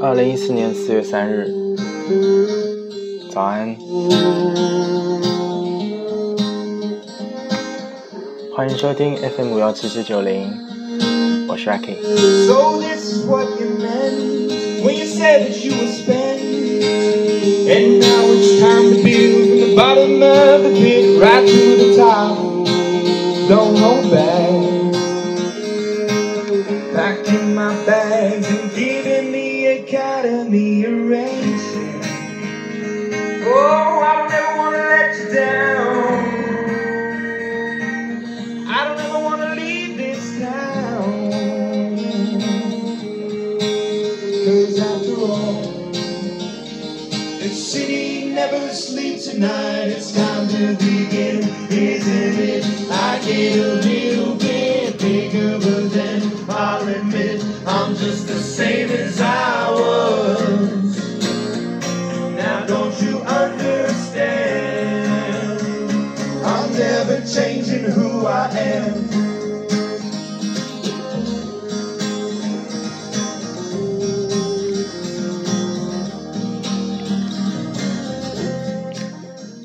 二零一四年四月三日，早安，欢迎收听 FM 五幺七七九零，我是 Aki。So And now it's time to build from the bottom of the pit right to the top. Don't hold back. I'm never changing who I am.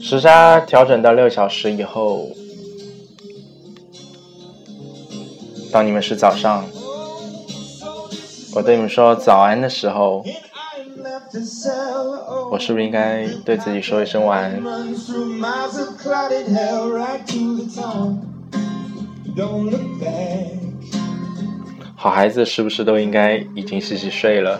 时差调整到六小时以后，当你们是早上，我对你们说早安的时候，我是不是应该对自己说一声晚安？好孩子是不是都应该已经洗洗睡了？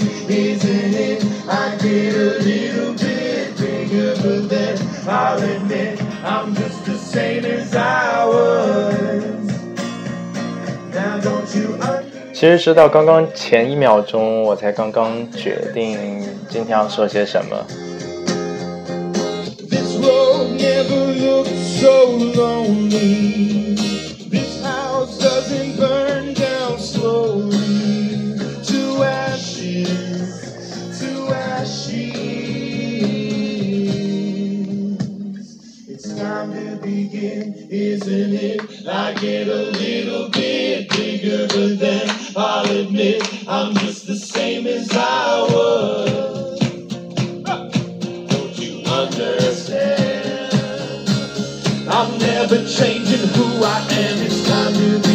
其实直到刚刚前一秒钟，我才刚刚决定今天要说些什么。Isn't it? I get a little bit bigger, but then I'll admit I'm just the same as I was. Don't you understand? I'm never changing who I am. It's time to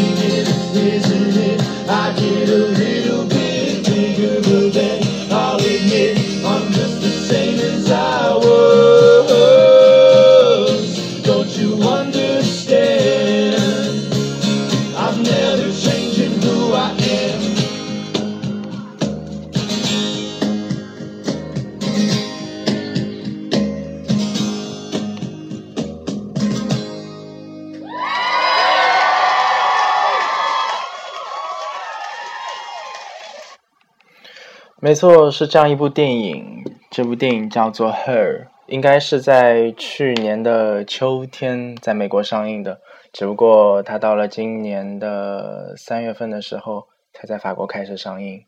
没错，是这样一部电影。这部电影叫做《Her》，应该是在去年的秋天在美国上映的，只不过它到了今年的三月份的时候才在法国开始上映。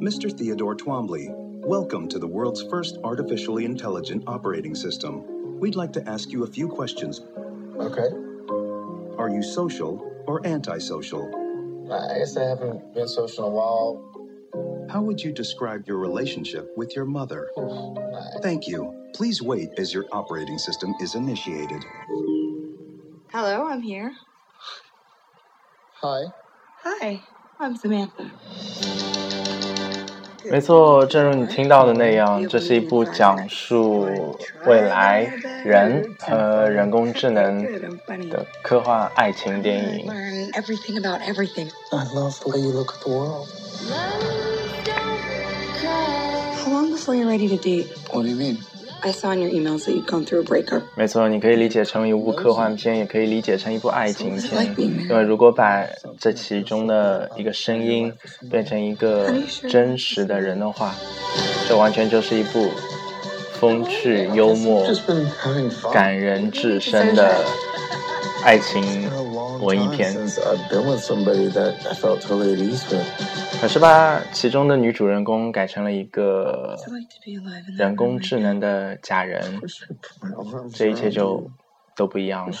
Mr. Theodore Twombly, welcome to the world's first artificially intelligent operating system. We'd like to ask you a few questions. Okay. Are you social or antisocial? I guess I haven't been social in a while. How would you describe your relationship with your mother? Thank you. Please wait as your operating system is initiated. Hello, I'm here. Hi. Hi, I'm Samantha. 没错，正如你听到的那样，这是一部讲述未来人和人工智能的科幻爱情电影。Learn everything about everything. I love the way you look at the world. How long before you're ready to date? What do you mean? I saw in your emails that you'd gone through a breakup. 没错，你可以理解成一部科幻片，也可以理解成一部爱情片。因为如果把这其中的一个声音变成一个真实的人的话，这完全就是一部风趣、幽默.感人至深的爱情文艺片，可是把其中的女主人公改成了一个人工智能的假人，这一切就都不一样了。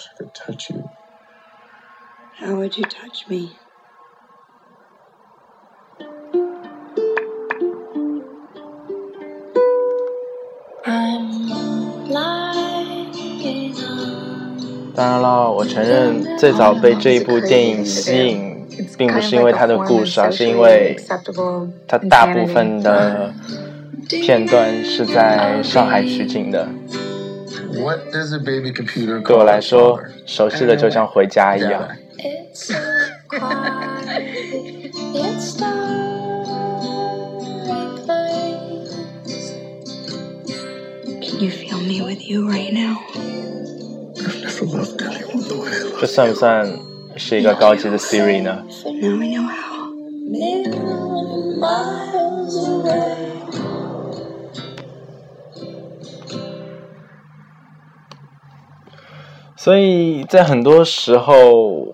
当然了，我承认最早被这一部电影吸引，并不是因为它的故事，而是因为它大部分的片段是在上海取景的。What does a baby computer 对我来说熟悉的就像回家一样。It's so quiet. It's starry place. Can you feel me with you right now? 这算不算是一个高级的 Siri 呢？所以在很多时候，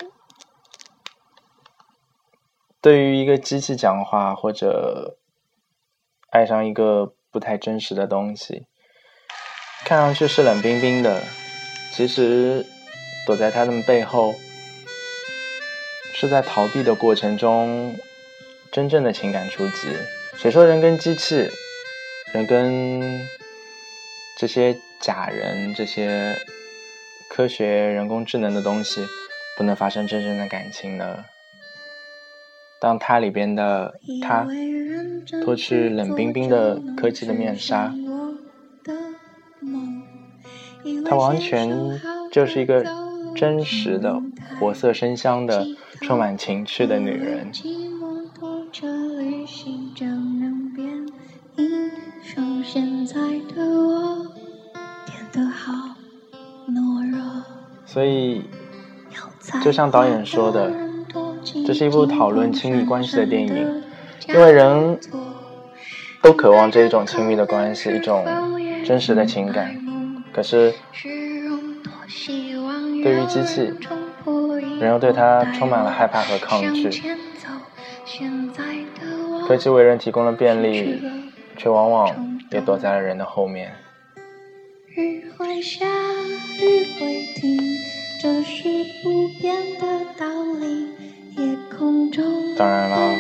对于一个机器讲话，或者爱上一个不太真实的东西，看上去是冷冰冰的，其实躲在他们背后，是在逃避的过程中，真正的情感出击。谁说人跟机器，人跟这些假人，这些科学、人工智能的东西，不能发生真正的感情呢？当它里边的它脱去冷冰冰的科技的面纱，它完全就是一个真实的、活色生香的、充满情趣的女人。所以，就像导演说的，这是一部讨论亲密关系的电影，因为人都渴望这一种亲密的关系，一种真实的情感。可是，对于机器，人又对它充满了害怕和抗拒。科技为人提供了便利，却往往也躲在了人的后面。日会下，雨会停，这是不变的道理。夜空中当然了，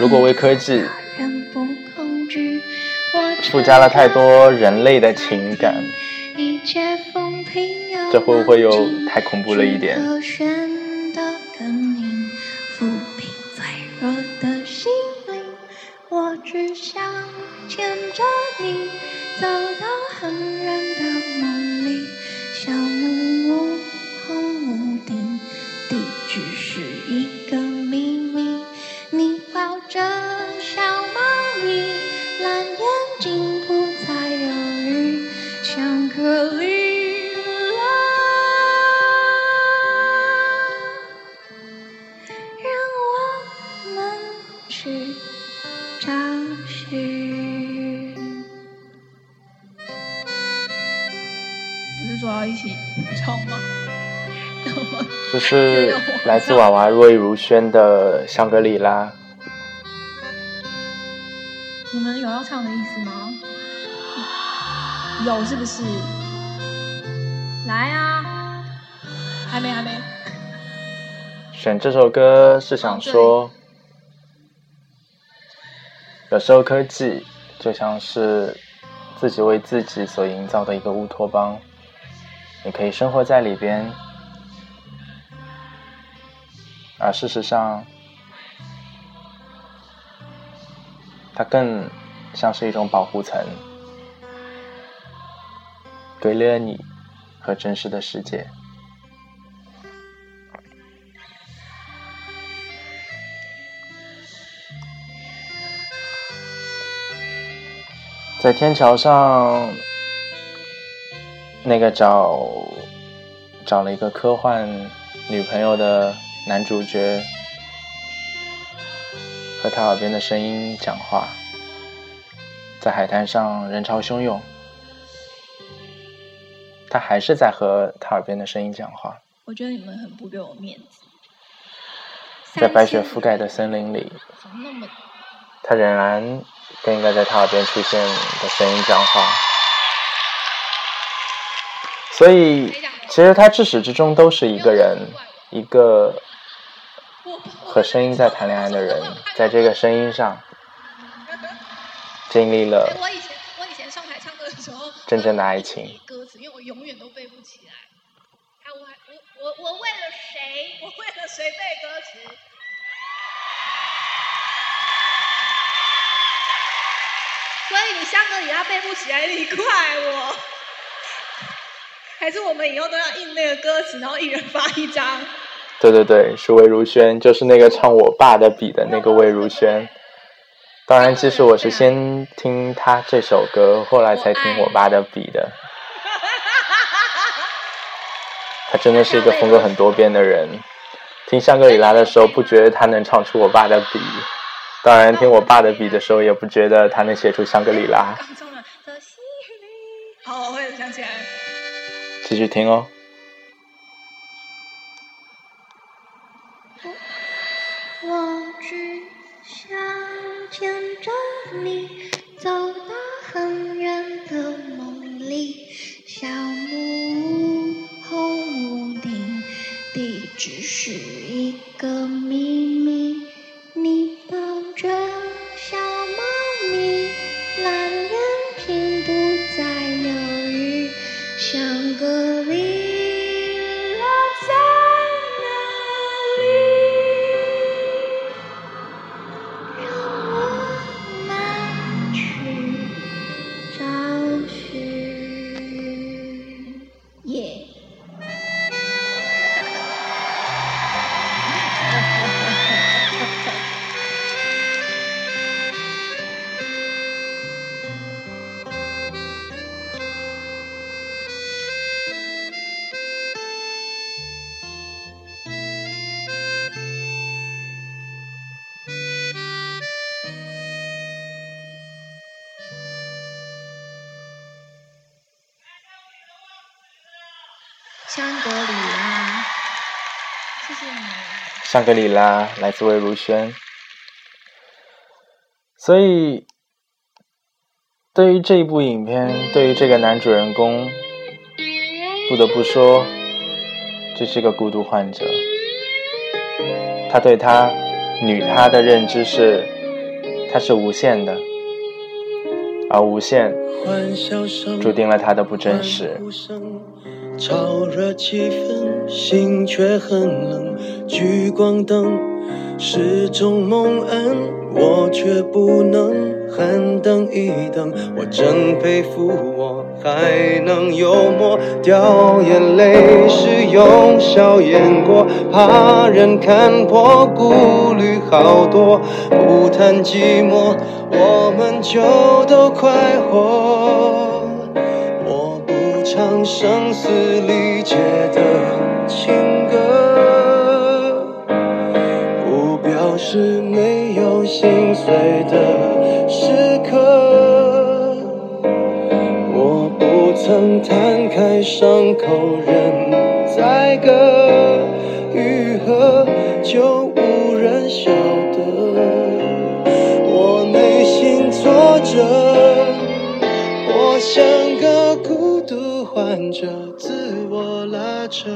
如果为科技人不恐惧，我附加了太多人类的情感，这会不会又太恐怖了一点？我只想牵着你走到很远的说要一起唱吗？怎么？这是来自娃娃若亦如萱的《香格里拉》。你们有要唱的意思吗？有是不是？来啊！还没，还没。选这首歌是想说，有时候科技就像是自己为自己所营造的一个乌托邦，你可以生活在里边，而事实上，它更像是一种保护层，隔离了你和真实的世界。在天桥上，那个找找了一个科幻女朋友的男主角，和他耳边的声音讲话。在海滩上人潮汹涌，他还是在和他耳边的声音讲话。我觉得你们很不给我面子。在白雪覆盖的森林里，他仍然跟一个在他耳边出现的声音讲话。所以，其实他至始至终都是一个人，一个和声音在谈恋爱的人，在这个声音上经历了哎我以前我以前上台唱歌的时候，真正的爱情。歌词，因为我永远都背不起来。啊，我还我我我为了谁？我为了谁背歌词？所以你香格里拉背不起来，你怪我。还是我们以后都要印那个歌词，然后一人发一张。对对对，是魏如萱，就是那个唱我爸的笔的那个魏如萱。当然，其实我是先听他这首歌，后来才听我爸的笔的。他真的是一个风格很多变的人。听香格里拉的时候，不觉得他能唱出我爸的笔；当然，听我爸的笔的时候，也不觉得他能写出香格里拉。好，我也想起来。继续听哦。我只想牵着你走香格里拉来自魏如萱，所以对于这一部影片，对于这个男主人公，不得不说，这是个孤独患者。他对他女他的认知是，他是无限的，而无限注定了他的不真实。炒热气氛，心却很冷。聚光灯是种蒙恩，我却不能喊等一等。我真佩服我还能幽默，掉眼泪是用笑掩过，怕人看破，顾虑好多。不谈寂寞，我们就都快活。我不唱声嘶力竭的情歌，不表示没有心碎的曾摊开伤口任宰割，愈合就无人晓得。我内心挫折。我像个孤独患者，自我拉扯。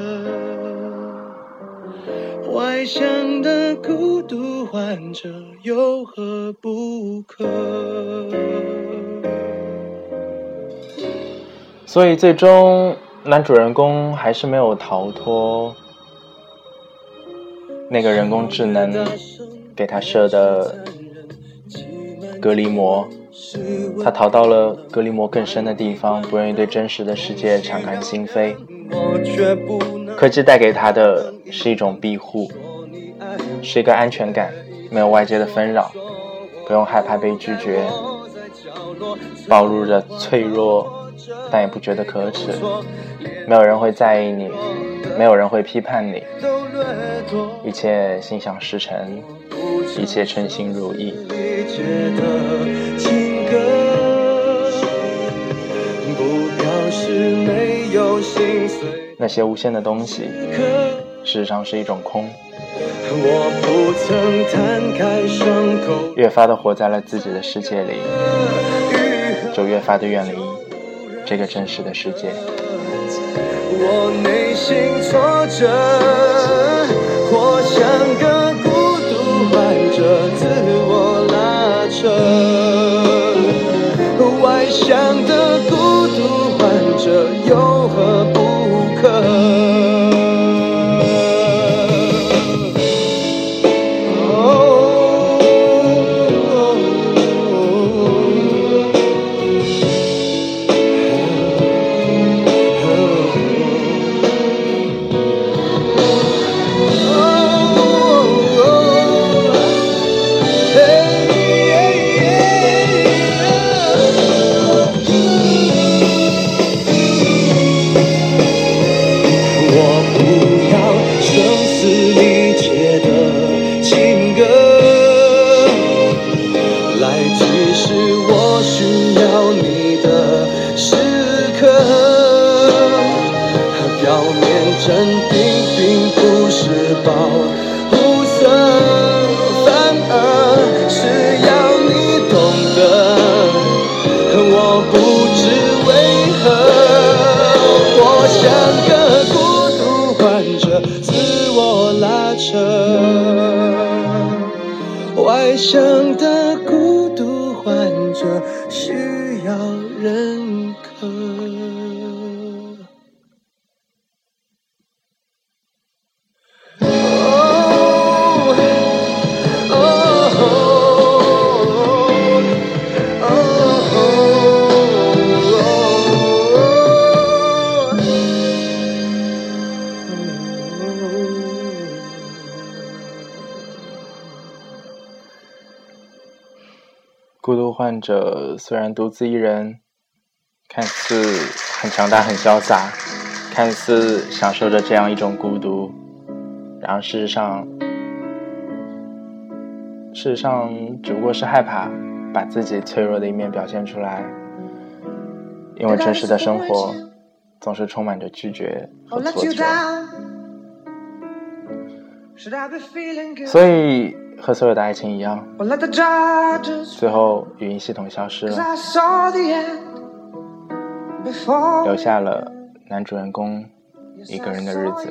外向的孤独患者有何不可？所以最终男主人公还是没有逃脱那个人工智能给他设的隔离膜，他逃到了隔离膜更深的地方，不愿意对真实的世界敞开心扉。科技带给他的是一种庇护，是一个安全感，没有外界的纷扰，不用害怕被拒绝，暴露着脆弱，但也不觉得可耻。没有人会在意你，没有人会批判你，一切心想事成，一切称心如意。那些无限的东西，事实上是一种空。越发的活在了自己的世界里，就越发的远离这个真实的世界。我内心挫折，活像个孤独患者，自我拉扯。外向的认可。孤独患者虽然独自一人，看似很强大、很潇洒，看似享受着这样一种孤独，然而事实上，事实上只不过是害怕把自己脆弱的一面表现出来，因为真实的生活总是充满着拒绝和挫折，所以和所有的爱情一样，最后语音系统消失了，留下了男主人公一个人的日子。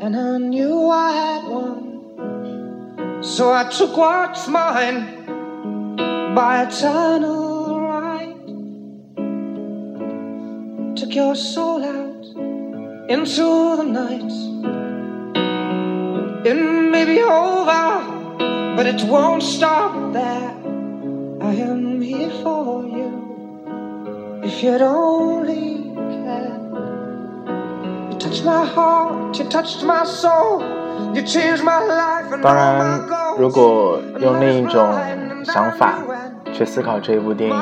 And I knew I had won. So I took what's mine by eternal right. Took your soul out into the night. It may be over, but it won't stop there. I am here for you if you'd only care. You touched my heart, you touched my soul, you changed my life and 当然.如果用另一种想法去思考这一部电影.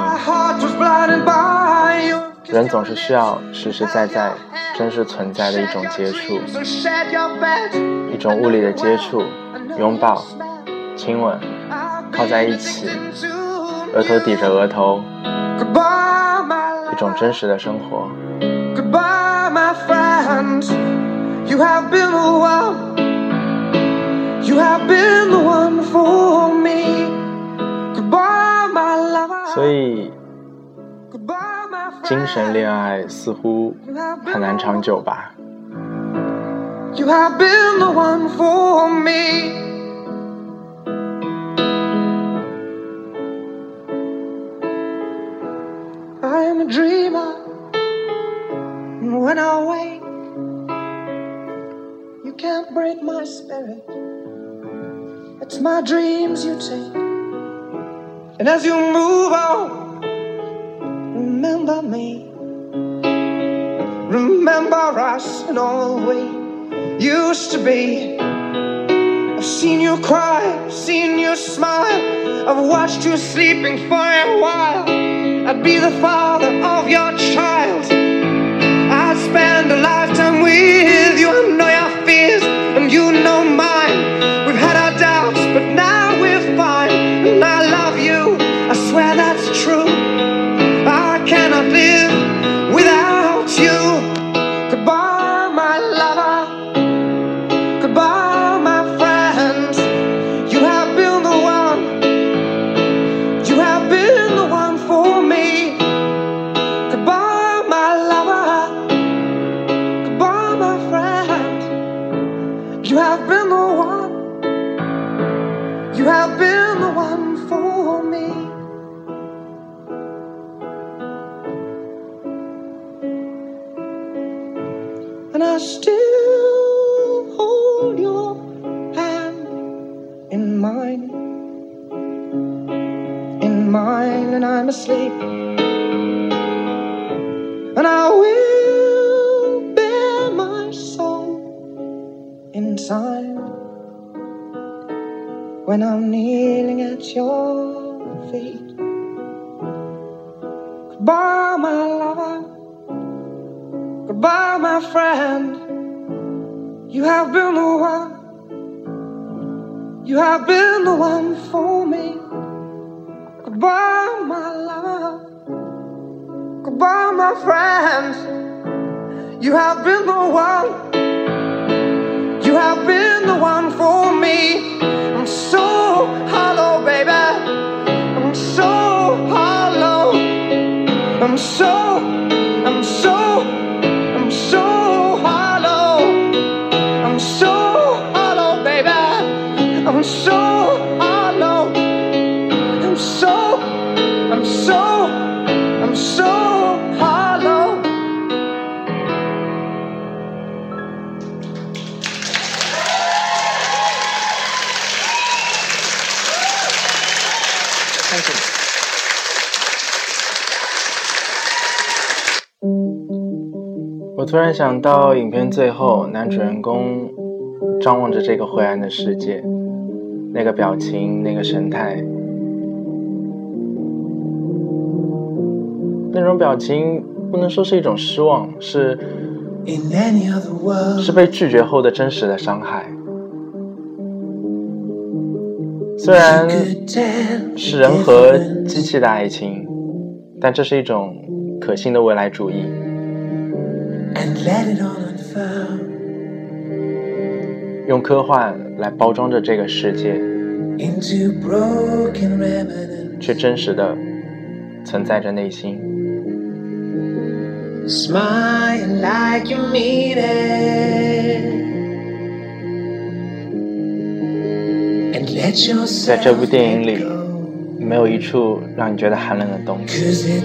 人总是需要实实在在、真实存在的一种接触.一种物理的接触，拥抱、亲吻，靠在一起，额头抵着额头种真实的生活。Goodbye, my friend. You have been the one. You have been the one for me. Goodbye, my lover. 所以精神恋爱似乎很难长久吧？You have been the one for me. I am a dreamer, and when I wake, you can't break my spirit. It's my dreams you take And as you move on, remember me. Remember us and all we used to be. I've seen you cry, I've seen you smile. I've watched you sleeping for a while. I'd be the father of your child. I'd spend a lifetime with mine, and I'm asleep. And I will bear my soul inside when I'm kneeling at your feet. Goodbye, my lover. Goodbye, my friend. You have been the one. You have been the one for me. Goodbye, my lover. Goodbye, my friend. You have been the one. You have been the one for me. I'm so hollow, baby. I'm so hollow. I'm so, I'm so, 我突然想到，影片最后，男主人公张望着这个灰暗的世界，那个表情，那个神态，那种表情不能说是一种失望，是是被拒绝后的真实的伤害。虽然是人和机器的爱情，但这是一种可信的未来主义。And let it all unfold 用科幻来包装着这个世界.却真实的存在着内心。Smile like you mean it. And let yourself 在这部电影里，go. 没有一处让你觉得寒冷的东西，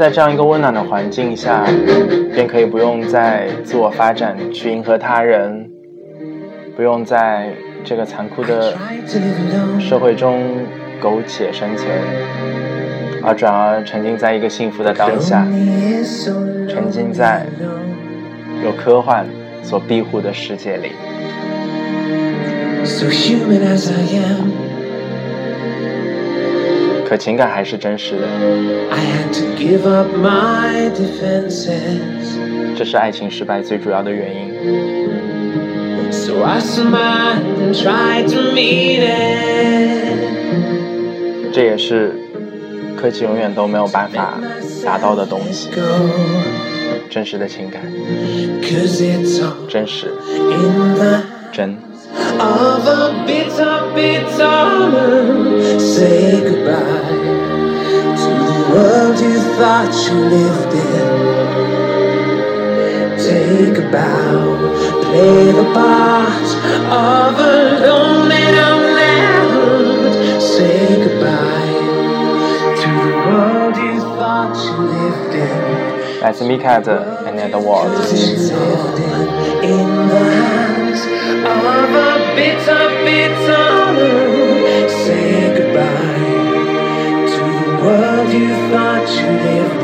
在这样一个温暖的环境下，便可以不用再自我发展去迎合他人，不用在这个残酷的社会中苟且生存，而转而沉浸在一个幸福的当下，沉浸在有科幻所庇护的世界里。可情感还是真实的，I had to give up my defenses. 这是爱情失败最主要的原因。So I smiled and tried to meet it. 这也是科技永远都没有办法达到的东西。真实的情感真实真。of a bitter, bitter Say goodbye to the world you thought you lived in. Take a bow, play the part of a lonely man. Say goodbye to the world you thought you lived in. That's Mika and the world. In the hands of a bitter, bitter Say goodbye to the world you thought you lived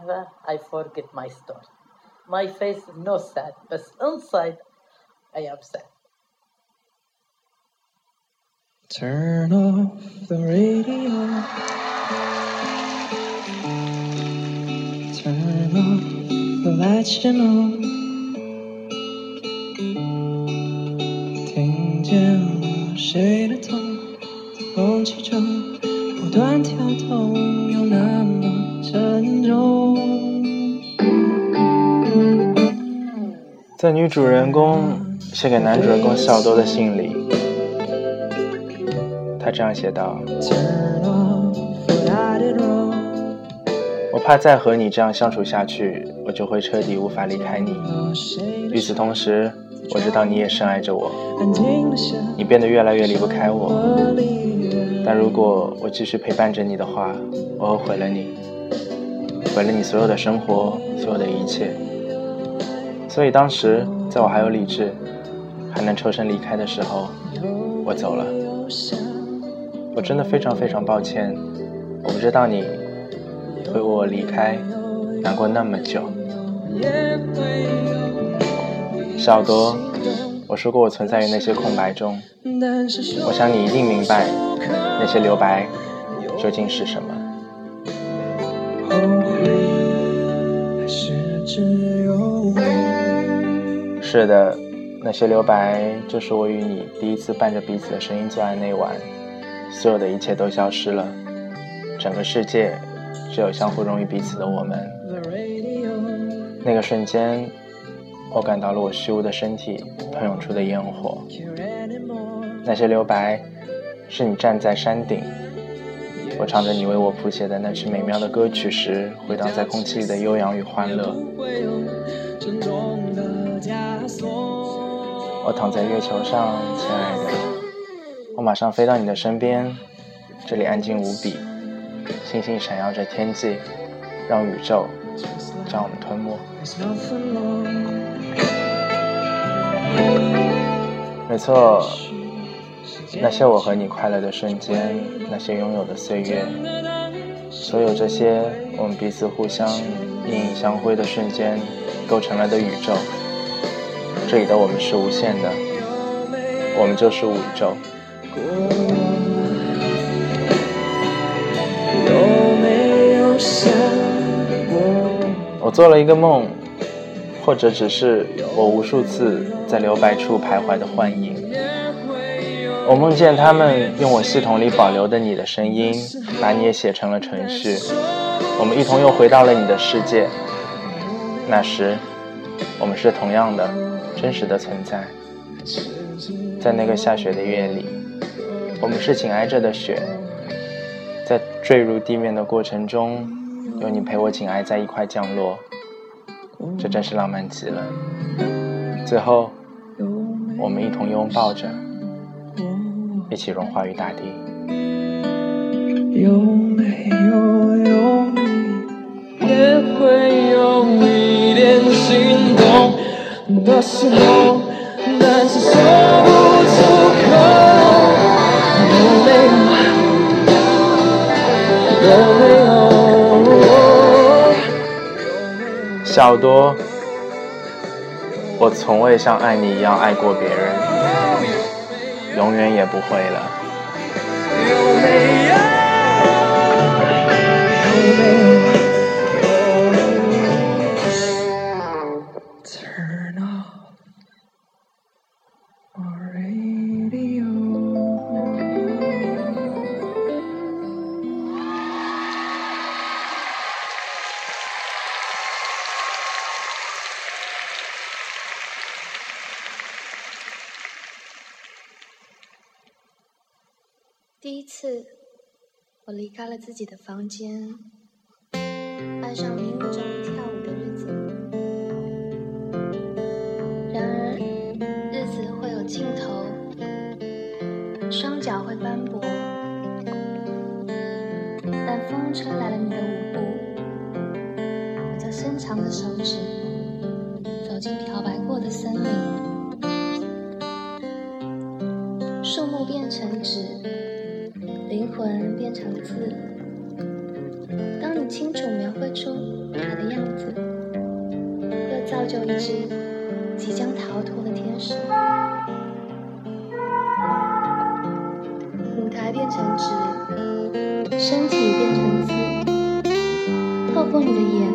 never ever I forget my story. My face is no sad, but inside I am sad. Turn off the radio. Turn off the lights, you know. 听见了谁的痛，在空气中不断跳动，又那么 沉重。在女主人公写给男主人公小多的信里，他这样写道我怕再和你这样相处下去，我就会彻底无法离开你。与此同时，我知道你也深爱着我，你变得越来越离不开我。但如果我继续陪伴着你的话，我会毁了你，毁了你所有的生活，所有的一切。所以当时，在我还有理智，还能抽身离开的时候，我走了。我真的非常非常抱歉，我不知道你会为我离开难过那么久。小多，我说过我存在于那些空白中，我想你一定明白那些留白究竟是什么。是的，那些留白就是我与你第一次伴着彼此的声音做爱那晚，所有的一切都消失了，整个世界只有相互融于彼此的我们。那个瞬间，我感到了我虚无的身体喷涌出的烟火。那些留白，是你站在山顶，我唱着你为我谱写的那曲美妙的歌曲时，回荡在空气里的悠扬与欢乐。我躺在月球上，亲爱的，我马上飞到你的身边，这里安静无比，星星闪耀着天际，让宇宙将我们吞没。没错，那些我和你快乐的瞬间，那些拥有的岁月，所有这些我们彼此互相映影相辉的瞬间，构成了的宇宙。这里的我们是无限的，我们就是宇宙。有没有想过？我做了一个梦，或者只是我无数次在留白处徘徊的幻影。我梦见他们用我系统里保留的你的声音，把你也写成了程序。我们一同又回到了你的世界。那时，我们是同样的真实的存在。在那个下雪的夜里，我们是紧挨着的雪，在坠入地面的过程中，有你陪我紧挨在一块降落，这真是浪漫极了。最后，我们一同拥抱着，一起融化于大地。有没有用力，也会有一点心动的时候，但是说不出口。有没有？有没有？小多，我从未像爱你一样爱过别人，永远也不会了。了自己的房间，爱上迷雾中跳舞的日子。然而，日子会有尽头，双脚会斑驳，但风吹来了你的舞步，我就伸长的手指，走进漂白过的森林，变成字。当你清楚描绘出它的样子，又造就一只即将逃脱的天使。舞台变成纸，身体变成字，透过你的眼，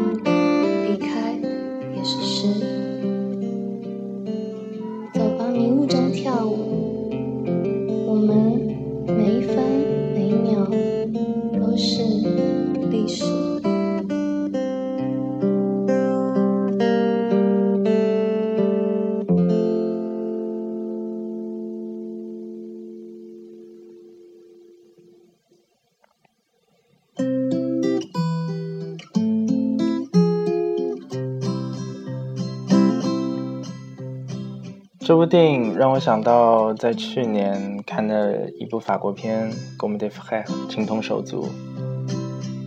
这部电影让我想到在去年看的一部法国片《Comme des frères》情同手足。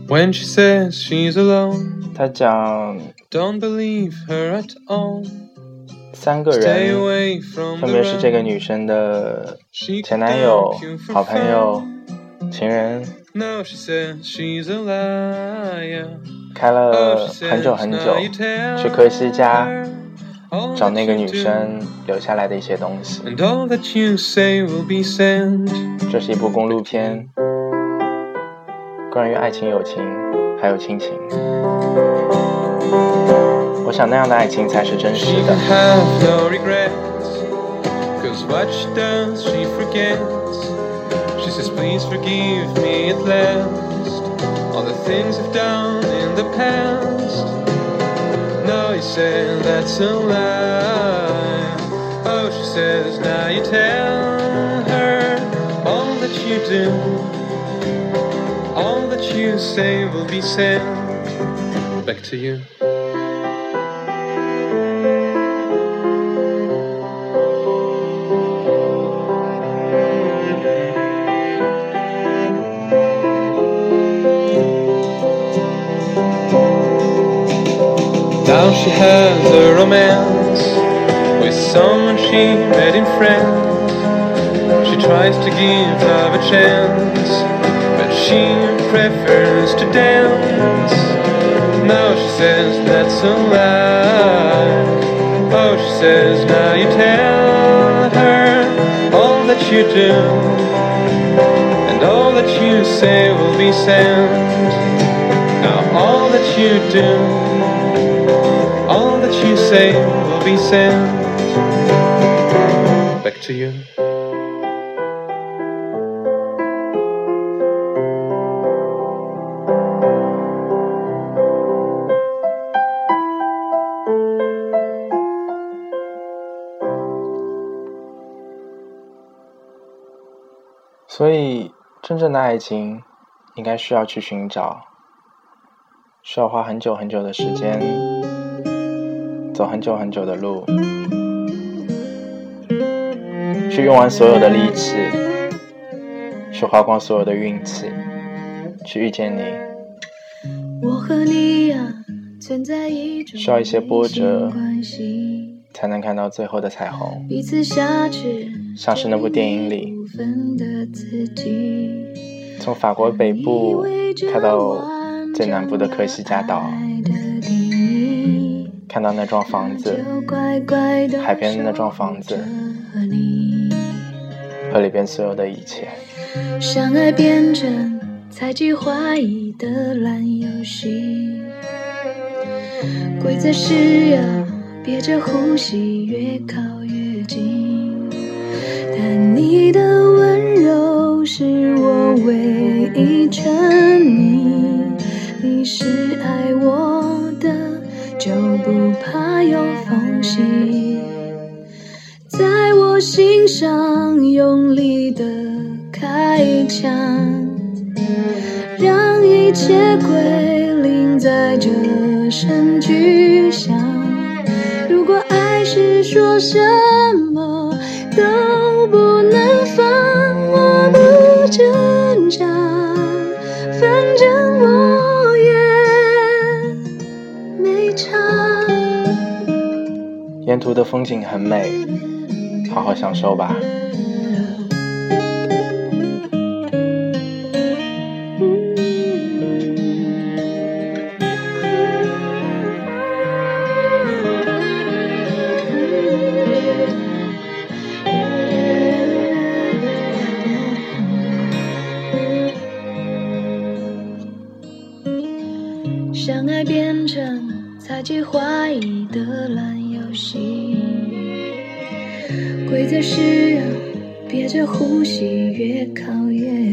When she says she's alone, 他讲 don't believe her at all. 三个人，away from 分别是这个女生的前男友好朋友、情人，Now she says she's a liar. 开 Oh, 了很久很久去科西嘉 her all 找那个女生留下来的一些东西。And all that you say will be sent. 这是一部公路片，关于爱情、友情，还有亲情。我想那样的爱情才是真实的。have no regrets. Cause what she does, she forgets. She says, please forgive me at last. All the things I've done in the past. Said that's a lie. Oh, she says, now you tell her all that you do. All that you say will be sent back to you. Now she has a romance with someone she met in France. She tries to give love a chance, but she prefers to dance. Now she says that's a lie. Oh, she says now you tell her all that you do, and all that you say will be sent. Now all that you do. All that you say will be sent back to you. 所以，真正的爱情应该需要去寻找，需要花很久很久的时间，走很久很久的路，去用完所有的力气，去花光所有的运气，去遇见你。我和你呀，存在一种需要一些波折才能看到最后的彩虹，彼此挟持，像是那部电影里。从法国北部开到最南部的科西嘉岛，看到那幢房子，海边的那幢房子，和里边所有的一切。相爱变成猜忌怀疑的烂游戏，规则是要憋着呼吸，越靠缝隙。在我心上用力的开枪，让一切归零在这声巨响。如果爱是说什么都不能放，我不挣沿途的风景很美，好好享受吧。是憋着呼吸越靠越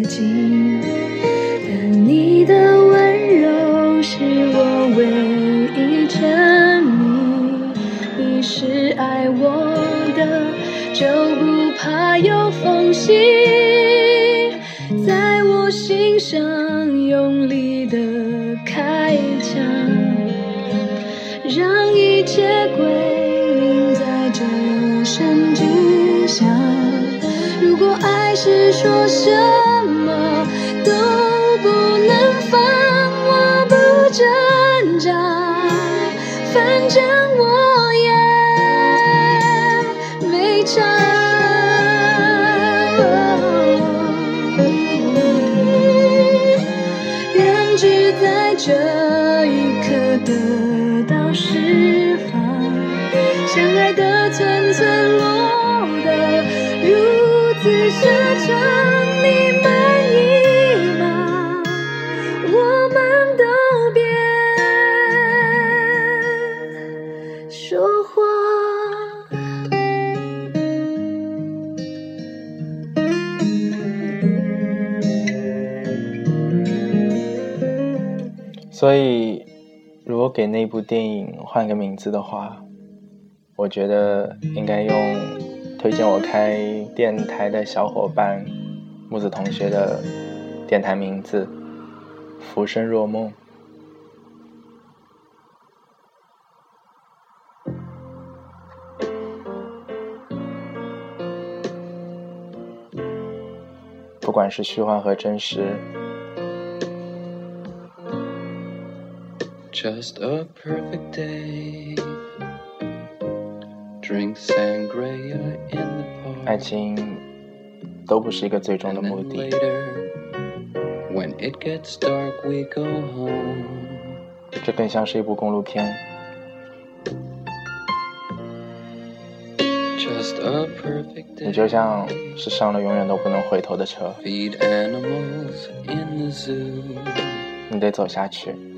给那部电影换个名字的话，我觉得应该用推荐我开电台的小伙伴木子同学的电台名字“浮生若梦”。不管是虚幻和真实，Just a perfect day. Drink sangria in the park. 爱情都不是一个最终的目的。later, when it gets dark, we go home. 这更像是一部公路片。Just a perfect day. 你就像是上了永远都不能回头的车，Feed animals in the zoo. 你得走下去。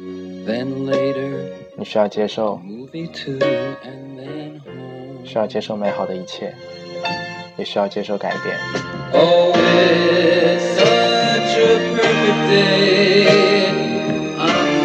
Then later, 你需要接受， movie two, and then home. 需要接受美好的一切，也需要接受改变。 Oh, it's such a perfect day. I'm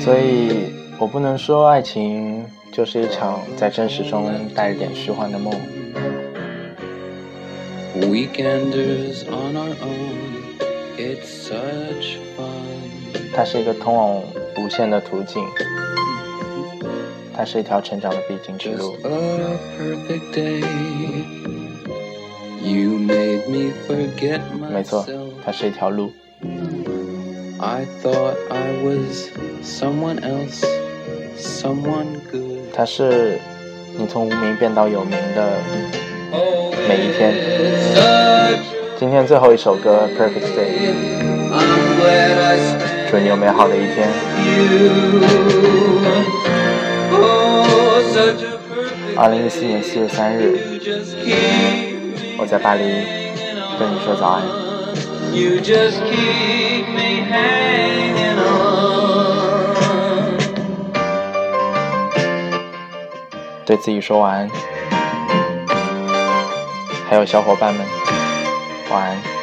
所以我不能说爱情就是一场在真实中带着点虚幻的梦。Weekenders on our own, it's such fun. 它是一个通往无限的途径，它是一条成长的必经之路。a perfect day. You made me forget 没错它是一条路。I thought I was someone else, someone good. 它是你从无名变到有名的每一天。今天最后一首歌《Perfect Day》，I'm glad I spent 祝你有美好的一天。you. Oh, such a perfect 二零一四年四月三日，我在巴黎跟你说早安。You just keep me hanging on. 对自己说晚安，还有小伙伴们，晚安。